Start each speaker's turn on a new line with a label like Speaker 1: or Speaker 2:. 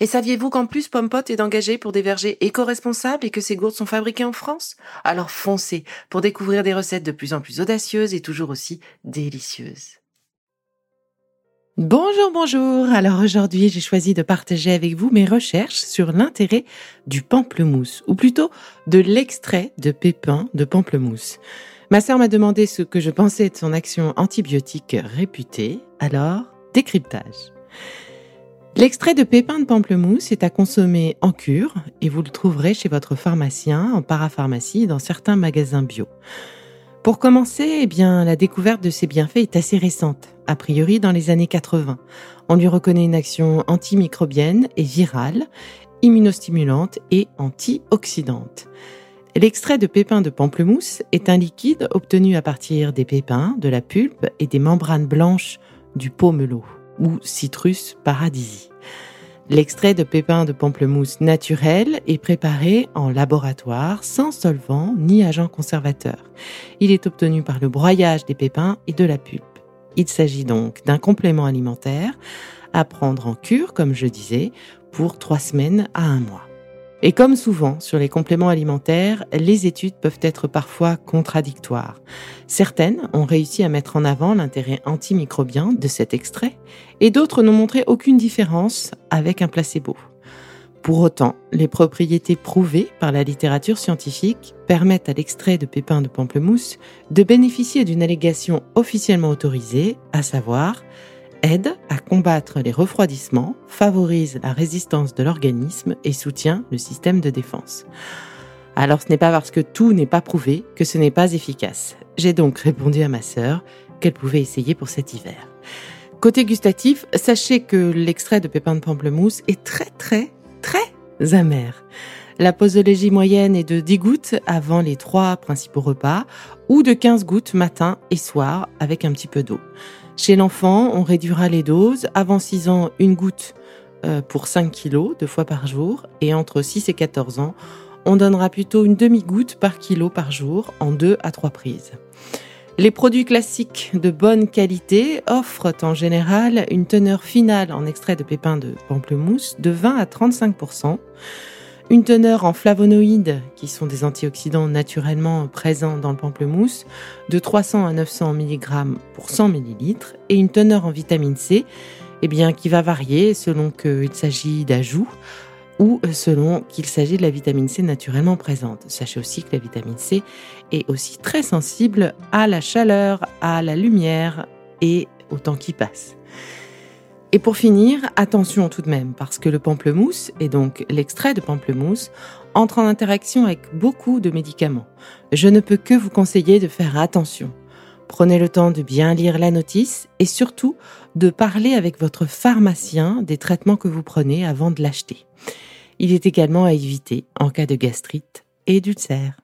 Speaker 1: Et saviez-vous qu'en plus Pompot est engagé pour des vergers éco-responsables et que ces gourdes sont fabriquées en France? Alors foncez pour découvrir des recettes de plus en plus audacieuses et toujours aussi délicieuses. Bonjour, bonjour. Alors aujourd'hui, j'ai choisi de partager avec vous mes recherches sur l'intérêt du pamplemousse, ou plutôt de l'extrait de pépins de pamplemousse. Ma sœur m'a demandé ce que je pensais de son action antibiotique réputée, alors décryptage. L'extrait de pépins de pamplemousse est à consommer en cure et vous le trouverez chez votre pharmacien, en parapharmacie, dans certains magasins bio. Pour commencer, eh bien, la découverte de ces bienfaits est assez récente, a priori dans les années 80. On lui reconnaît une action antimicrobienne et virale, immunostimulante et antioxydante. L'extrait de pépins de pamplemousse est un liquide obtenu à partir des pépins, de la pulpe et des membranes blanches du pomelo ou Citrus paradisi. L'extrait de pépins de pamplemousse naturel est préparé en laboratoire sans solvant ni agent conservateur. Il est obtenu par le broyage des pépins et de la pulpe. Il s'agit donc d'un complément alimentaire à prendre en cure, comme je disais, pour trois semaines à un mois. Et comme souvent sur les compléments alimentaires, les études peuvent être parfois contradictoires. Certaines ont réussi à mettre en avant l'intérêt antimicrobien de cet extrait, et d'autres n'ont montré aucune différence avec un placebo. Pour autant, les propriétés prouvées par la littérature scientifique permettent à l'extrait de pépins de pamplemousse de bénéficier d'une allégation officiellement autorisée, à savoir aide à combattre les refroidissements, favorise la résistance de l'organisme et soutient le système de défense. Alors ce n'est pas parce que tout n'est pas prouvé que ce n'est pas efficace. J'ai donc répondu à ma sœur qu'elle pouvait essayer pour cet hiver. Côté gustatif, sachez que l'extrait de pépins de pamplemousse est très très très amer. La posologie moyenne est de 10 gouttes avant les trois principaux repas ou de 15 gouttes matin et soir avec un petit peu d'eau. Chez l'enfant, on réduira les doses. Avant 6 ans, une goutte euh, pour 5 kilos, deux fois par jour. Et entre 6 et 14 ans, on donnera plutôt une demi-goutte par kilo par jour en 2 à 3 prises. Les produits classiques de bonne qualité offrent en général une teneur finale en extrait de pépins de pamplemousse de 20 à 35 une teneur en flavonoïdes, qui sont des antioxydants naturellement présents dans le pamplemousse, de 300 à 900 mg pour 100 ml, et une teneur en vitamine C, eh qui va varier selon qu'il s'agit d'ajouts ou selon qu'il s'agit de la vitamine C naturellement présente. Sachez aussi que la vitamine C est aussi très sensible à la chaleur, à la lumière et au temps qui passe. Et pour finir, attention tout de même, parce que le pamplemousse, et donc l'extrait de pamplemousse, entre en interaction avec beaucoup de médicaments. Je ne peux que vous conseiller de faire attention. Prenez le temps de bien lire la notice et surtout de parler avec votre pharmacien des traitements que vous prenez avant de l'acheter. Il est également à éviter en cas de gastrite et d'ulcère.